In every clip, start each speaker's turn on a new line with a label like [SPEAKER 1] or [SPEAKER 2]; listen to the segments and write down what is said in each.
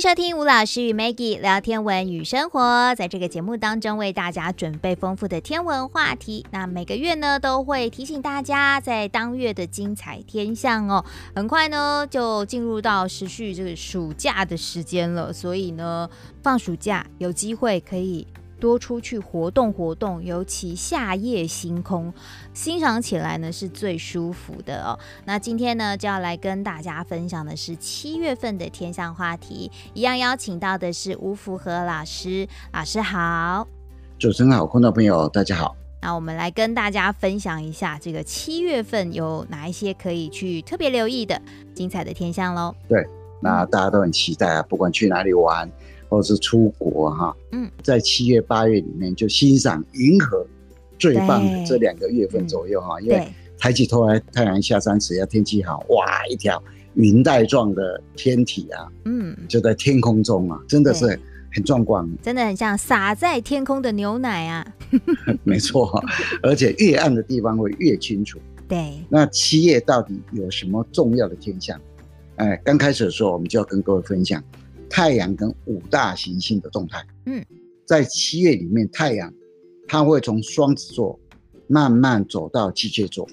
[SPEAKER 1] 收听吴老师与 Maggie 聊天文与生活，在这个节目当中为大家准备丰富的天文话题。那每个月呢都会提醒大家在当月的精彩天象哦。很快呢就进入到持续这个暑假的时间了，所以呢放暑假有机会可以。多出去活动活动，尤其夏夜星空，欣赏起来呢是最舒服的哦。那今天呢就要来跟大家分享的是七月份的天象话题，一样邀请到的是吴福和老师，老师好。
[SPEAKER 2] 主持人好，观众朋友大家好。
[SPEAKER 1] 那我们来跟大家分享一下这个七月份有哪一些可以去特别留意的精彩的天象喽。
[SPEAKER 2] 对，那大家都很期待啊，不管去哪里玩。或是出国哈，嗯，在七月八月里面就欣赏银河最棒的这两个月份左右哈，因为抬起头来太阳下山时，要天气好，哇，一条云带状的天体啊，嗯，就在天空中啊，真的是很壮观，
[SPEAKER 1] 真的很像洒在天空的牛奶啊，
[SPEAKER 2] 没错，而且越暗的地方会越清楚。
[SPEAKER 1] 对，
[SPEAKER 2] 那七月到底有什么重要的天象？哎，刚开始的时候，我们就要跟各位分享。太阳跟五大行星的动态，嗯，在七月里面，太阳它会从双子座慢慢走到巨蟹座，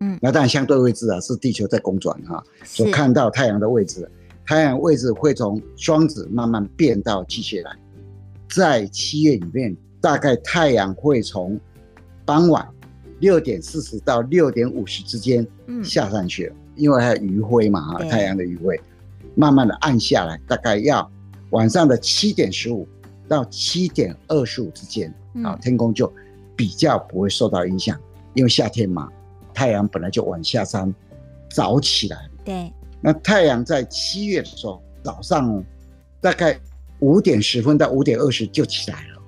[SPEAKER 2] 嗯，那当然相对位置啊是地球在公转哈，所看到太阳的位置，太阳位置会从双子慢慢变到巨蟹来，在七月里面，大概太阳会从傍晚六点四十到六点五十之间下山去因为还有余晖嘛哈，太阳的余晖。慢慢的暗下来，大概要晚上的七点十五到七点二十五之间，啊，天空就比较不会受到影响，因为夏天嘛，太阳本来就晚下山，早起来。
[SPEAKER 1] 对。
[SPEAKER 2] 那太阳在七月的时候，早上大概五点十分到五点二十就起来了，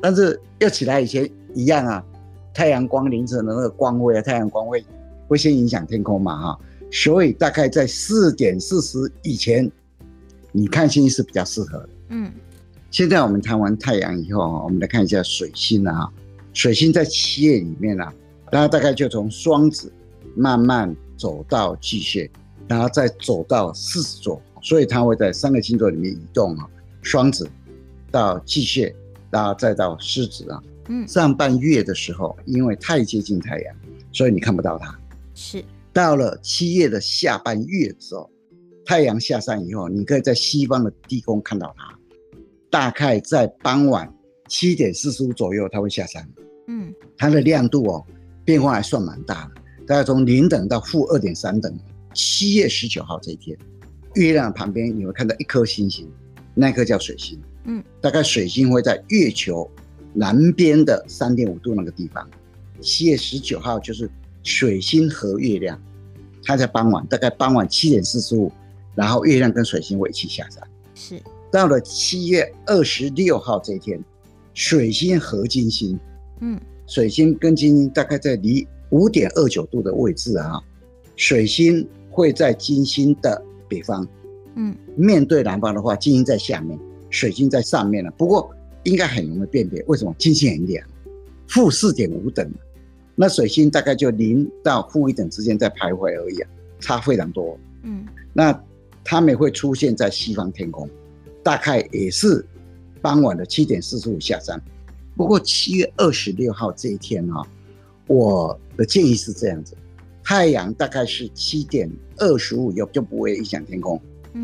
[SPEAKER 2] 但是要起来以前一样啊，太阳光凌晨的那个光辉啊，太阳光会会先影响天空嘛，哈。所以大概在四点四十以前，你看星星是比较适合的。嗯，现在我们谈完太阳以后啊，我们来看一下水星啊。水星在七月里面啊，它大概就从双子慢慢走到巨蟹，然后再走到狮子座，所以它会在三个星座里面移动啊。双子到巨蟹，然后再到狮子啊。嗯，上半月的时候，因为太接近太阳，所以你看不到它。
[SPEAKER 1] 是。
[SPEAKER 2] 到了七月的下半月的时候，太阳下山以后，你可以在西方的地空看到它。大概在傍晚七点四十五左右，它会下山。嗯，它的亮度哦，变化还算蛮大的，大概从零等到负二点三等。七月十九号这一天，月亮旁边你会看到一颗星星，那颗叫水星。嗯，大概水星会在月球南边的三点五度那个地方。七月十九号就是。水星和月亮，它在傍晚，大概傍晚七点四十五，然后月亮跟水星会一起下山。
[SPEAKER 1] 是
[SPEAKER 2] 到了七月二十六号这一天，水星和金星，嗯，水星跟金星大概在离五点二九度的位置啊，水星会在金星的北方，嗯，面对南方的话，金星在下面，水星在上面了。不过应该很容易辨别，为什么？金星很亮，负四点五等。那水星大概就零到负一等之间在徘徊而已啊，差非常多。嗯，那它们会出现在西方天空，大概也是傍晚的七点四十五下山。不过七月二十六号这一天啊，我的建议是这样子：太阳大概是七点二十五就就不会影响天空，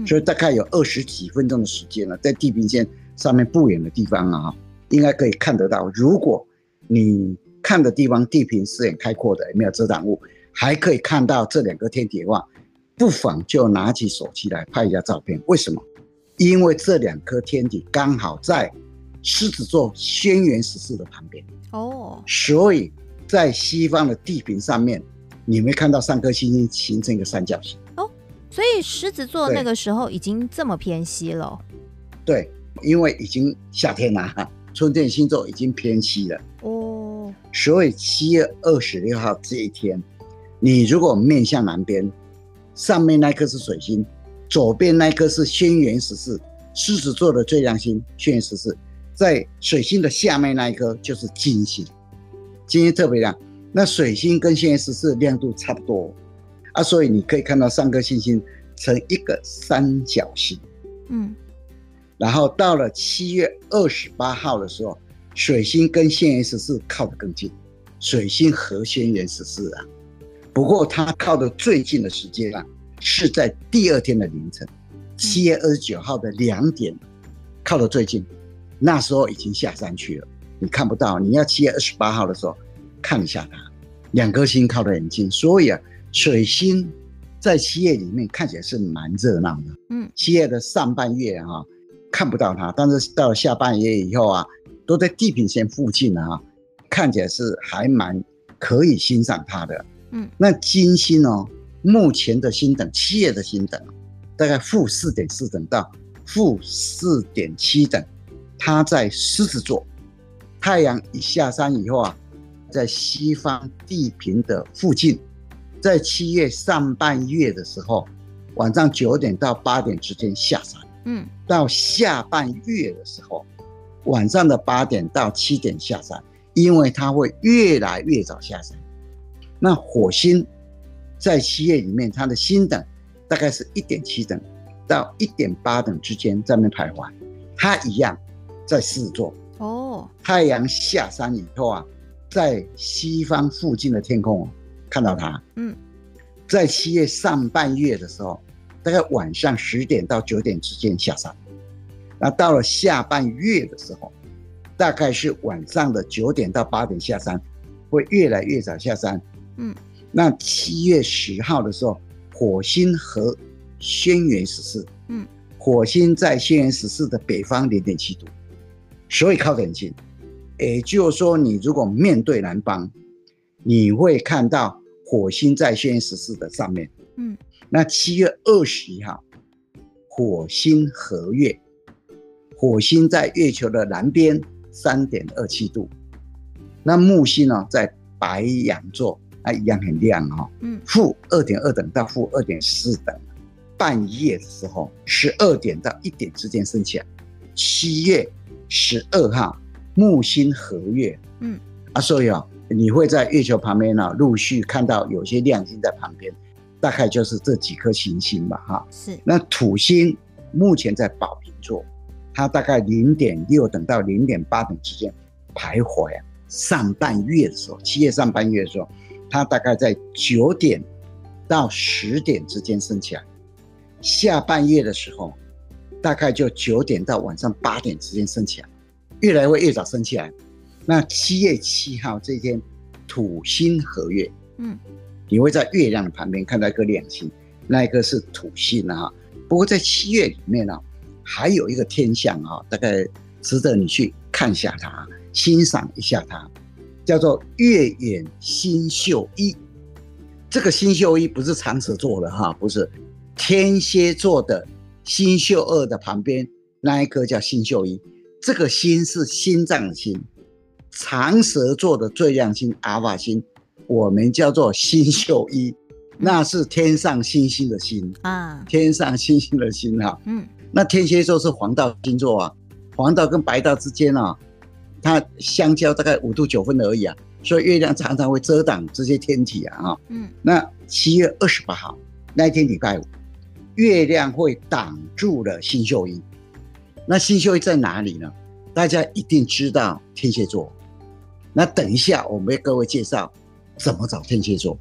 [SPEAKER 2] 所以大概有二十几分钟的时间了，在地平线上面不远的地方啊，应该可以看得到。如果你看的地方地平是很开阔的，也没有遮挡物，还可以看到这两个天体的话，不妨就拿起手机来拍一下照片。为什么？因为这两颗天体刚好在狮子座轩辕十四的旁边哦，所以在西方的地平上面，你会看到三颗星星形成一个三角形哦。
[SPEAKER 1] 所以狮子座那个时候已经这么偏西了。
[SPEAKER 2] 对，因为已经夏天了，春天星座已经偏西了哦。所以七月二十六号这一天，你如果面向南边，上面那颗是水星，左边那颗是轩辕十四，狮子座的最亮星轩辕十四，在水星的下面那一颗就是金星，金星特别亮。那水星跟轩辕十四亮度差不多啊，所以你可以看到三颗星星成一个三角形。嗯，然后到了七月二十八号的时候，水星跟轩辕十四靠得更近，水星和轩辕十四啊。不过它靠得最近的时间啊，是在第二天的凌晨，七月二十九号的两点，靠得最近。那时候已经下山去了，你看不到。你要七月二十八号的时候看一下它，两颗星靠得很近，所以啊，水星在七月里面看起来是蛮热闹的。嗯，七月的上半月哈、啊、看不到它，但是到了下半月以后啊，都在地平线附近啊，看起来是还蛮可以欣赏它的。嗯，那金星哦，目前的星等，七月的星等大概负四点四等到负四点七等。它在狮子座，太阳一下山以后啊，在西方地平的附近，在七月上半月的时候，晚上九点到八点之间下山。嗯，到下半月的时候，晚上的八点到七点下山，因为它会越来越早下山。那火星在七月里面，它的星等大概是一点七等到一点八等之间在那徘徊，它一样。在狮子座哦，太阳下山以后啊，在西方附近的天空看到它。嗯，在七月上半月的时候，大概晚上十点到九点之间下山。那到了下半月的时候，大概是晚上的九点到八点下山，会越来越早下山。嗯，那七月十号的时候，火星和轩辕十四。嗯，火星在轩辕十四的北方零点七度。所以靠得很近，也就是说，你如果面对南方，你会看到火星在轩辕十四的上面。嗯，那七月二十一号，火星合月，火星在月球的南边三点二七度，那木星呢在白羊座，啊一样很亮哈。嗯，负二点二等到负二点四等，半夜的时候十二点到一点之间升起来，七月。十二号木星合月，嗯啊，所以啊，你会在月球旁边呢、啊，陆续看到有些亮星在旁边，大概就是这几颗行星吧，哈。是。那土星目前在宝瓶座，它大概零点六等到零点八等之间徘徊啊。上半月的时候，七月上半月的时候，它大概在九点到十点之间升起来。下半月的时候。大概就九点到晚上八点之间升起来，越来会越早升起来。那七月七号这一天，土星合月，嗯，你会在月亮的旁边看到一颗亮星，那一个是土星啊。不过在七月里面呢，还有一个天象啊，大概值得你去看一下它，欣赏一下它，叫做月掩星宿一。这个星宿一不是长蛇座的哈，不是天蝎座的。星宿二的旁边那一颗叫星宿一，这个星是心脏的星，长蛇座的最亮星阿尔法星，我们叫做星宿一，那是天上星星的星啊，天上星星的星哈，嗯，那天蝎座是黄道星座啊，黄道跟白道之间啊，它相交大概五度九分而已啊，所以月亮常常会遮挡这些天体啊，嗯，那七月二十八号那一天礼拜五。月亮会挡住了星宿一，那星宿一在哪里呢？大家一定知道天蝎座。那等一下我们为各位介绍怎么找天蝎座。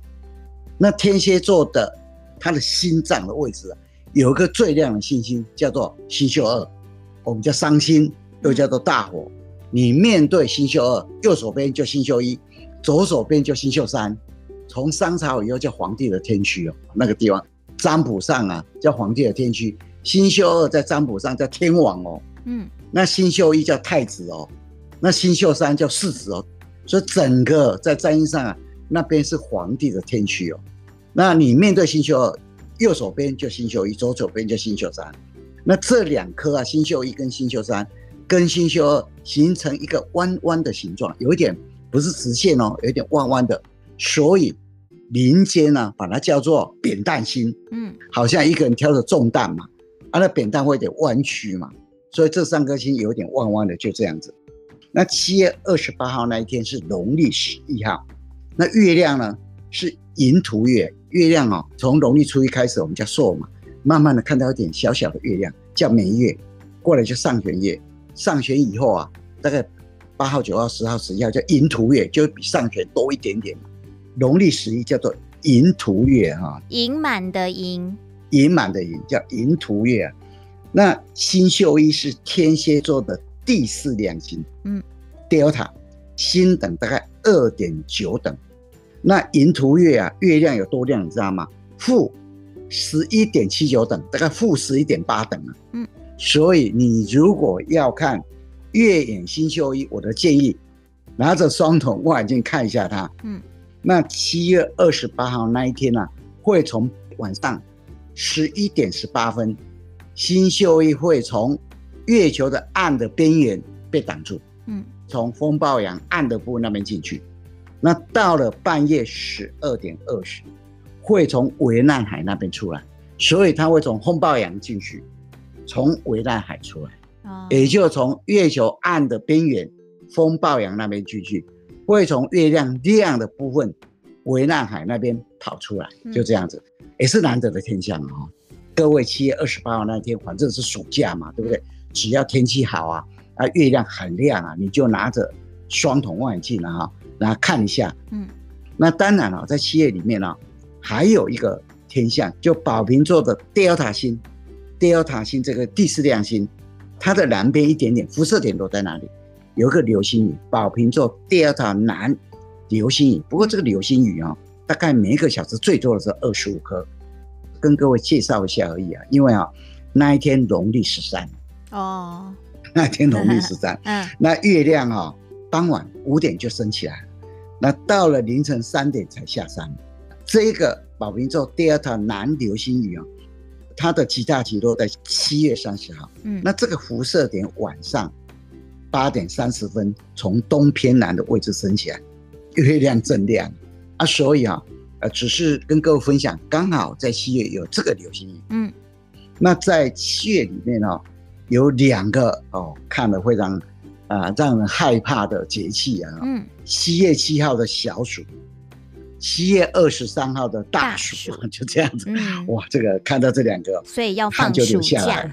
[SPEAKER 2] 那天蝎座的它的心脏的位置啊，有一个最亮的星星叫做星宿二，我们叫伤星，又叫做大火。你面对星宿二，右手边就星宿一，左手边就星宿三。从商朝以后叫皇帝的天区哦，那个地方。占卜上啊，叫皇帝的天区，星宿二在占卜上叫天王哦，嗯，那星宿一叫太子哦，那星宿三叫世子哦，所以整个在占星上啊，那边是皇帝的天区哦。那你面对星宿二，右手边就星宿一，左手边就星宿三，那这两颗啊，星宿一跟星宿三跟星宿二形成一个弯弯的形状，有一点不是直线哦，有一点弯弯的，所以。民间呢，把它叫做扁担星，嗯，好像一个人挑着重担嘛，啊，那扁担会有点弯曲嘛，所以这三颗星有点弯弯的，就这样子。那七月二十八号那一天是农历十一号，那月亮呢是寅土月，月亮哦，从农历初一开始我们叫朔嘛，慢慢的看到一点小小的月亮叫满月，过来就上弦月，上弦以后啊，大概八号、九号、十号、十一号叫寅土月，就比上弦多一点点。农历十一叫做寅土月哈，
[SPEAKER 1] 寅满的寅，
[SPEAKER 2] 寅满的寅叫寅土月啊。那星宿一是天蝎座的第四亮星，嗯，Delta 星等大概二点九等。那寅土月啊，月亮有多亮，你知道吗？负十一点七九等，大概负十一点八等啊。嗯，所以你如果要看月影星宿一，我的建议拿着双筒望远镜看一下它。嗯，那七月二十八号那一天呢、啊，会从晚上十一点十八分，星宿一会从月球的暗的边缘被挡住。嗯，从风暴洋暗的部分那边进去。那到了半夜十二点二十，会从维纳海那边出来，所以它会从风暴洋进去，从维纳海出来，哦、也就从月球暗的边缘风暴洋那边进去，会从月亮亮的部分维纳海那边跑出来，就这样子，嗯、也是难得的天象啊、哦！各位七月二十八号那天，反正是暑假嘛，对不对？只要天气好啊，啊月亮很亮啊，你就拿着双筒望远镜啊哈。来看一下，嗯，那当然了，在七月里面呢，还有一个天象，就宝瓶座的 Delta 星，Delta 星这个第四亮星，它的南边一点点辐射点都在哪里？有一个流星雨，宝瓶座 Delta 南流星雨。不过这个流星雨啊，大概每一个小时最多的是二十五颗，跟各位介绍一下而已啊。因为啊，那一天农历十三哦，那天农历十三，嗯，那月亮啊，傍晚五点就升起来。那到了凌晨三点才下山，这个宝瓶座 Delta 南流星雨啊，它的极大极落在七月三十号。嗯，那这个辐射点晚上八点三十分从东偏南的位置升起来，月亮正亮啊，所以啊，呃，只是跟各位分享，刚好在七月有这个流星雨。嗯，那在七月里面呢，有两个哦，看了非常。啊，让人害怕的节气啊！嗯，七月七号的小暑，七月二十三号的大暑，就这样子。嗯、哇，这个看到这两个，
[SPEAKER 1] 所以要 放暑假，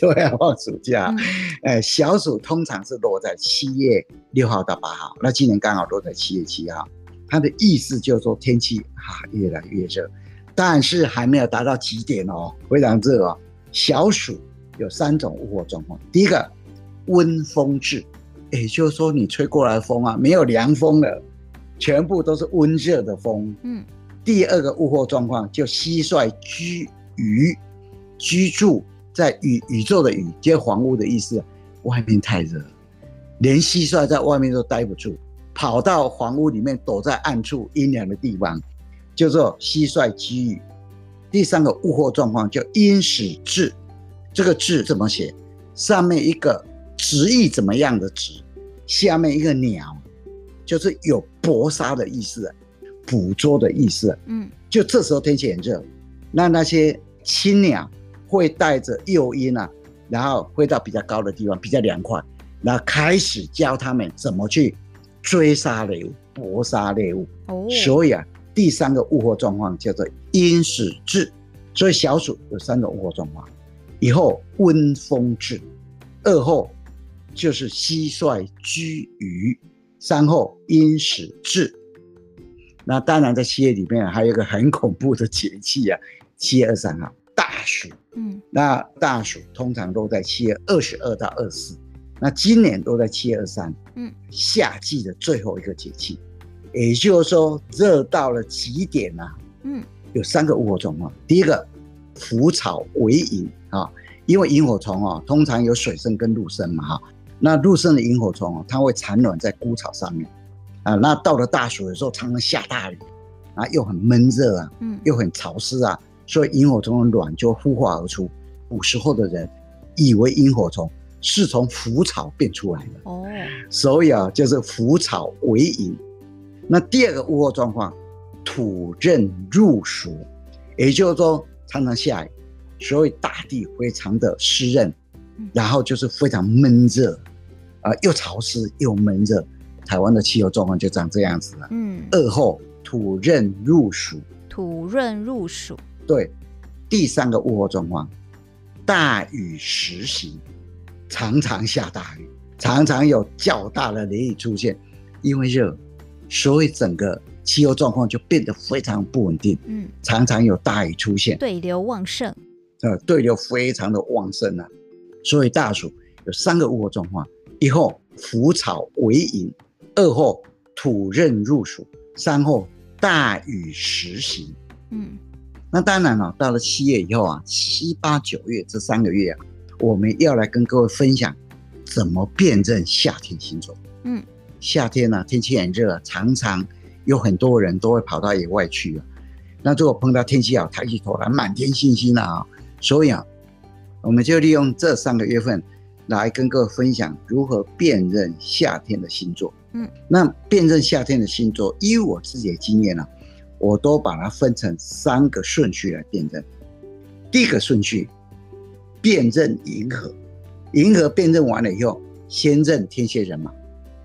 [SPEAKER 2] 对要放暑假。哎、嗯，小暑通常是落在七月六号到八号，那今年刚好落在七月七号。它的意思就是说天气啊越来越热，但是还没有达到极点哦，非常热哦。小暑有三种物候状况，第一个。温风至，也就是说，你吹过来的风啊，没有凉风了，全部都是温热的风。嗯，第二个物候状况就蟋蟀居于，居住在宇宇宙的宇，就是房屋的意思。外面太热，连蟋蟀在外面都待不住，跑到房屋里面躲在暗处阴凉的地方，叫做蟋蟀居宇。第三个物候状况叫阴始至，这个至怎么写？上面一个。直译怎么样的直，下面一个鸟，就是有搏杀的意思，捕捉的意思。嗯，就这时候天气很热，那那些青鸟会带着幼鹰啊，然后飞到比较高的地方，比较凉快，然后开始教他们怎么去追杀猎物、搏杀猎物。哦，所以啊，第三个物候状况叫做因始雉。所以小暑有三种物候状况，以后温风至，二后。就是蟋蟀居于山后因始雉。那当然，在七月里面还有一个很恐怖的节气啊，七月二十三号大暑。嗯，那大暑通常都在七月二十二到二十四，那今年都在七月二十三。嗯，夏季的最后一个节气，也就是说热到了极点啊。嗯，有三个物候状况，第一个腐草为萤啊，因为萤火虫啊，通常有水生跟陆生嘛哈。那陆生的萤火虫它会产卵在枯草上面，啊，那到了大暑的时候，常常下大雨，啊，又很闷热啊，嗯，又很潮湿啊，所以萤火虫的卵就孵化而出。古时候的人以为萤火虫是从腐草变出来的，哦，所以啊，就是腐草为萤。那第二个物候状况，土刃入暑，也就是说常常下雨，所以大地非常的湿润，然后就是非常闷热。啊，又潮湿又闷热，台湾的气候状况就长这样子了。嗯，二后土润入暑，
[SPEAKER 1] 土润入暑。
[SPEAKER 2] 对，第三个物候状况，大雨时行，常常下大雨，常常有较大的雷雨出现，因为热，所以整个气候状况就变得非常不稳定。嗯，常常有大雨出现，
[SPEAKER 1] 对流旺盛。
[SPEAKER 2] 呃，对流非常的旺盛啊，所以大暑有三个物候状况：一后腐草为营，二后土刃入暑，三后大雨时行。嗯，那当然了，啊，到了七月以后啊，七八九月这三个月啊，我们要来跟各位分享怎么辨认夏天星座。嗯，夏天呢，啊，天气很热，常常有很多人都会跑到野外去啊。那如果碰到天气好，抬起头来满天星星啊。所以啊，我们就利用这三个月份来跟各位分享如何辨认夏天的星座。嗯，那辨认夏天的星座，依我自己的经验呢、啊，我都把它分成三个顺序来辨认。第一个顺序，辨认银河，银河辨认完了以后，先认天蝎人马，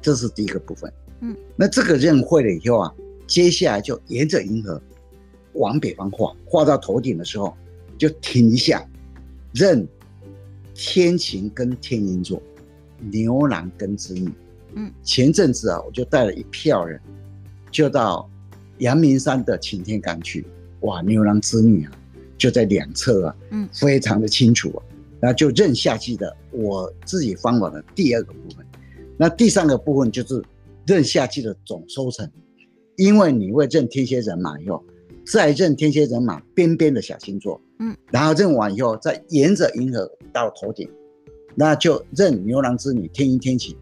[SPEAKER 2] 这是第一个部分。嗯，那这个认会了以后啊，接下来就沿着银河往北方画，画到头顶的时候。就停一下，认天琴跟天鹰座，牛郎跟织女。嗯，前阵子啊，我就带了一票人，就到阳明山的擎天岗去。哇，牛郎织女啊，就在两侧啊，嗯，非常的清楚啊。那就认夏季的我自己方法的第二个部分。那第三个部分就是认夏季的总收成，因为你会认天蝎人马以后，再认天蝎人马边边的小星座。嗯，然后认完以后，再沿着银河到头顶，那就认牛郎织女、天鹰天琴。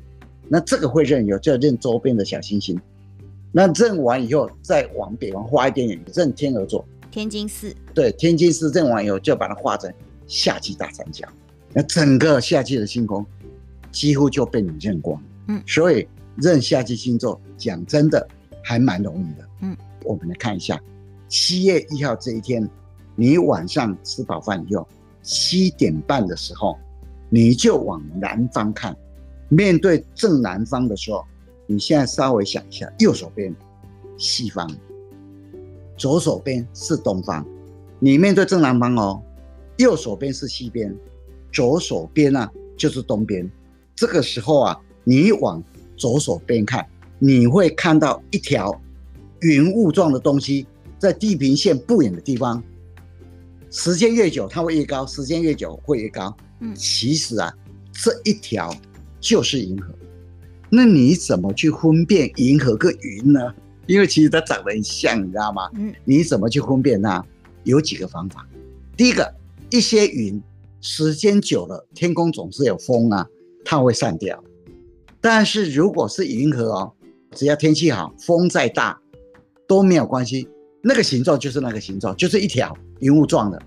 [SPEAKER 2] 那这个会认有，就认周边的小星星。那认完以后，再往北方画一点点，认天鹅座、
[SPEAKER 1] 天津四。
[SPEAKER 2] 对，天津四认完以后，就把它画成夏季大三角。那整个夏季的星空几乎就被你认光。嗯，所以认夏季星座，讲真的还蛮容易的。嗯，我们来看一下七月一号这一天。你晚上吃饱饭以后，七点半的时候，你就往南方看，面对正南方的时候，你现在稍微想一下，右手边西方，左手边是东方，你面对正南方哦，右手边是西边，左手边啊就是东边。这个时候啊，你往左手边看，你会看到一条云雾状的东西在地平线不远的地方。时间越久，它会越高；时间越久，会越高。嗯，其实啊，这一条就是银河。那你怎么去分辨银河跟云呢？因为其实它长得很像，你知道吗？嗯，你怎么去分辨它？有几个方法。第一个，一些云时间久了，天空总是有风啊，它会散掉。但是如果是银河哦，只要天气好，风再大都没有关系。那个形状就是那个形状，就是一条云雾状的。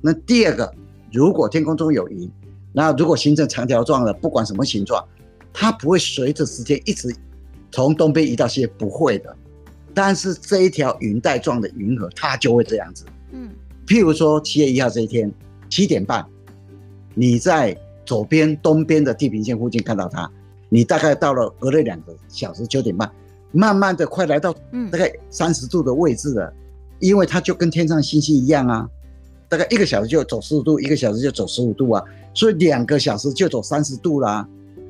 [SPEAKER 2] 那第二个，如果天空中有云，那如果形成长条状的，不管什么形状，它不会随着时间一直从东边移到西边，不会的。但是这一条云带状的云河，它就会这样子。嗯，譬如说七月一号这一天七点半，你在左边东边的地平线附近看到它，你大概到了隔了两个小时九点半。慢慢的，快来到大概三十度的位置了，嗯，因为它就跟天上星星一样啊，大概一个小时就走十五度，一个小时就走十五度啊，所以两个小时就走三十度啦，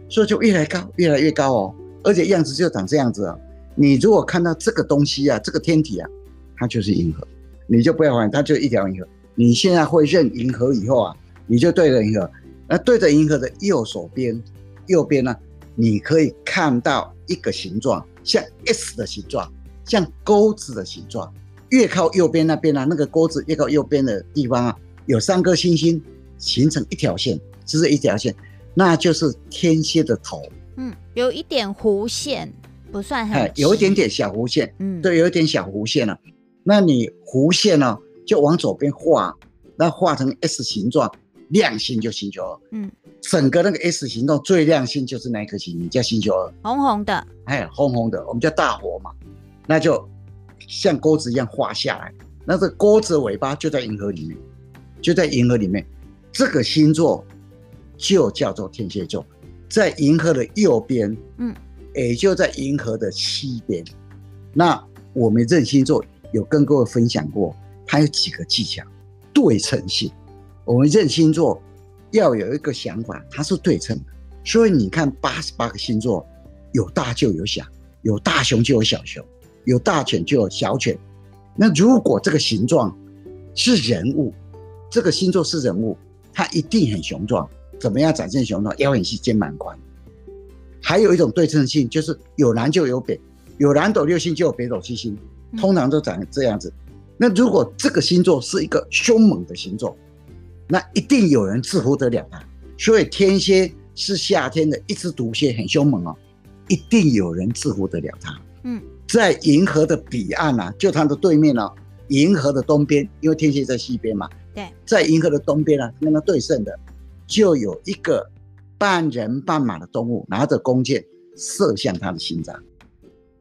[SPEAKER 2] 所以就越来越高，越来越高哦，而且样子就长这样子啊。你如果看到这个东西啊，这个天体啊，它就是银河，你就不要怀疑，它就一条银河。你现在会认银河以后啊，你就对着银河，那对着银河的右手边，右边呢，你可以看到一个形状。像 S 的形状，像钩子的形状，越靠右边那边啊，那个钩子越靠右边的地方啊，有三颗星星形成一条线，这是一条线，那就是天蝎的头。
[SPEAKER 1] 嗯，有一点弧线，不算很，
[SPEAKER 2] 有一点点小弧线。嗯，对，有一点小弧线了。那你弧线呢，就往左边画，那画成 S 形状，亮星就星球二。嗯。整个那个 S 形状最亮星就是那一颗星你，叫星球二，
[SPEAKER 1] 红红的，
[SPEAKER 2] 哎，红红的，我们叫大火嘛，那就像钩子一样画下来，那这钩子的尾巴就在银河里面，就在银河里面，这个星座就叫做天蝎座，在银河的右边，嗯，也就在银河的西边。那我们认星座有跟各位分享过，它有几个技巧，对称性，我们认星座。要有一个想法，它是对称的。所以你看，八十八个星座，有大就有小，有大熊就有小熊，有大犬就有小犬。那如果这个形状是人物，这个星座是人物，它一定很雄壮。怎么样展现雄壮？腰很细，肩膀宽。还有一种对称性，就是有南就有北，有南斗六星就有北斗七星，通常都长这样子。那如果这个星座是一个凶猛的星座，那一定有人制服得了它。所以天蝎是夏天的一只毒蝎，很凶猛哦，一定有人制服得了它。嗯，在银河的彼岸啊，就它的对面啊，银河的东边，因为天蝎在西边嘛。对，在银河的东边啊，跟它对称的，就有一个半人半马的动物，拿着弓箭射向他的心脏。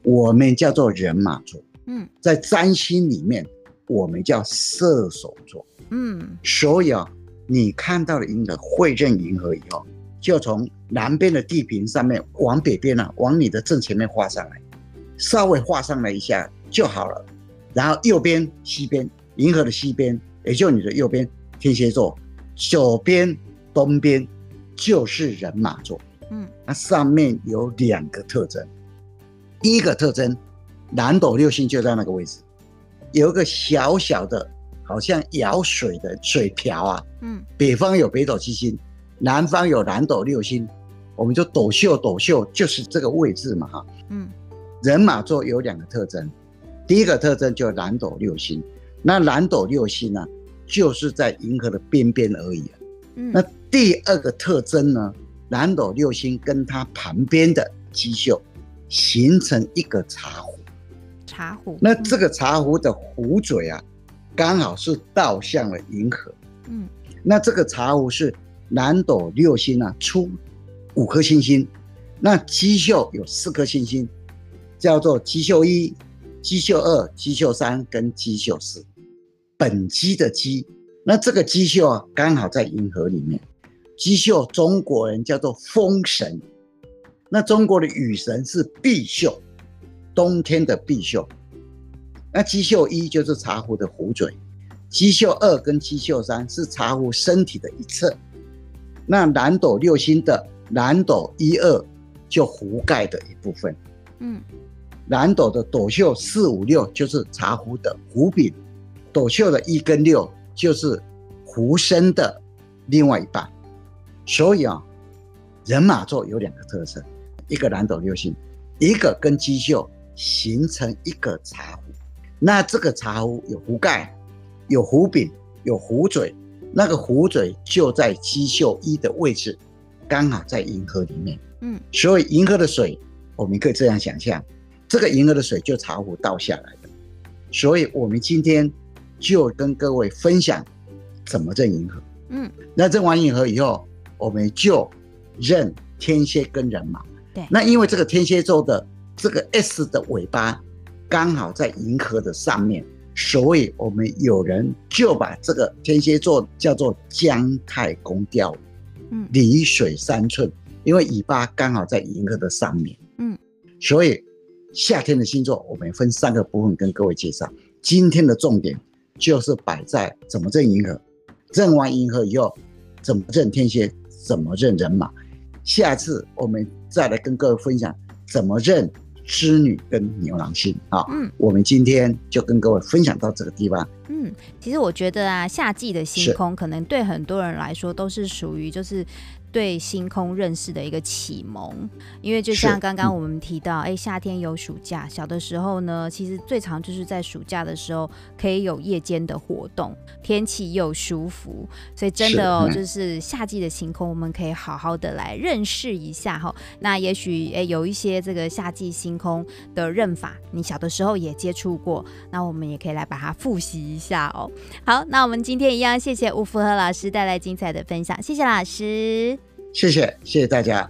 [SPEAKER 2] 我们叫做人马座。嗯，在占星里面。我们叫射手座，嗯，所以啊，你看到了银河，会认银河以后，就从南边的地平上面往北边啊，往你的正前面画上来，稍微画上来一下就好了。然后右边、西边，银河的西边，也就你的右边，天蝎座，左边、东边就是人马座，嗯，那上面有两个特征，第一个特征，南斗六星就在那个位置。有一个小小的，好像舀水的水瓢啊，嗯，北方有北斗七星，南方有南斗六星，我们就斗秀斗秀就是这个位置嘛，哈，嗯，人马座有两个特征，第一个特征就是南斗六星，那蓝斗六星呢，就是在银河的边边而已，嗯，那第二个特征呢，蓝斗六星跟它旁边的基宿形成一个茶壶。
[SPEAKER 1] 茶壶，
[SPEAKER 2] 那这个茶壶的壶嘴啊，刚好是倒向了银河。嗯，那这个茶壶是蓝斗六星啊，出五颗星星，那基宿有四颗星星，叫做基宿一、基宿二、基宿三跟基宿四。本基的基，那这个基秀啊，刚好在银河里面。基秀中国人叫做风神，那中国的雨神是碧秀。冬天的碧秀，那基秀一就是茶壶的壶嘴，基秀二跟基秀三是茶壶身体的一侧，那南斗六星的南斗一二就壶盖的一部分，嗯，南斗的斗宿四五六就是茶壶的壶柄，斗宿的一跟六就是壶身的另外一半，所以啊，人马座有两个特色，一个南斗六星，一个跟鸡宿。形成一个茶壶，那这个茶壶有壶盖，有壶柄，有壶嘴，那个壶嘴就在鸡宿一的位置，刚好在银河里面。嗯，所以银河的水，我们可以这样想象，这个银河的水就茶壶倒下来的。所以我们今天就跟各位分享怎么认银河。嗯，那认完银河以后，我们就认天蝎跟人马。对，那因为这个天蝎座的。这个 S 的尾巴刚好在银河的上面，所以我们有人就把这个天蝎座叫做姜太公钓鱼，嗯，离水三寸，因为尾巴刚好在银河的上面，嗯，所以夏天的星座我们分三个部分跟各位介绍。今天的重点就是摆在怎么认银河，认完银河以后怎么认天蝎，怎么认人马。下次我们再来跟各位分享怎么认。织女跟牛郎星啊，嗯，我们今天就跟各位分享到这个地方。
[SPEAKER 1] 嗯，其实我觉得啊，夏季的星空可能对很多人来说都是属于就是。对星空认识的一个启蒙，因为就像刚刚我们提到，哎、嗯，夏天有暑假，小的时候呢，其实最常就是在暑假的时候可以有夜间的活动，天气又舒服，所以真的哦，是就是夏季的星空，我们可以好好的来认识一下哈。那也许哎，有一些这个夏季星空的认法，你小的时候也接触过，那我们也可以来把它复习一下哦。好，那我们今天一样，谢谢吴福和老师带来精彩的分享，谢谢老师。
[SPEAKER 2] 谢谢谢谢大家。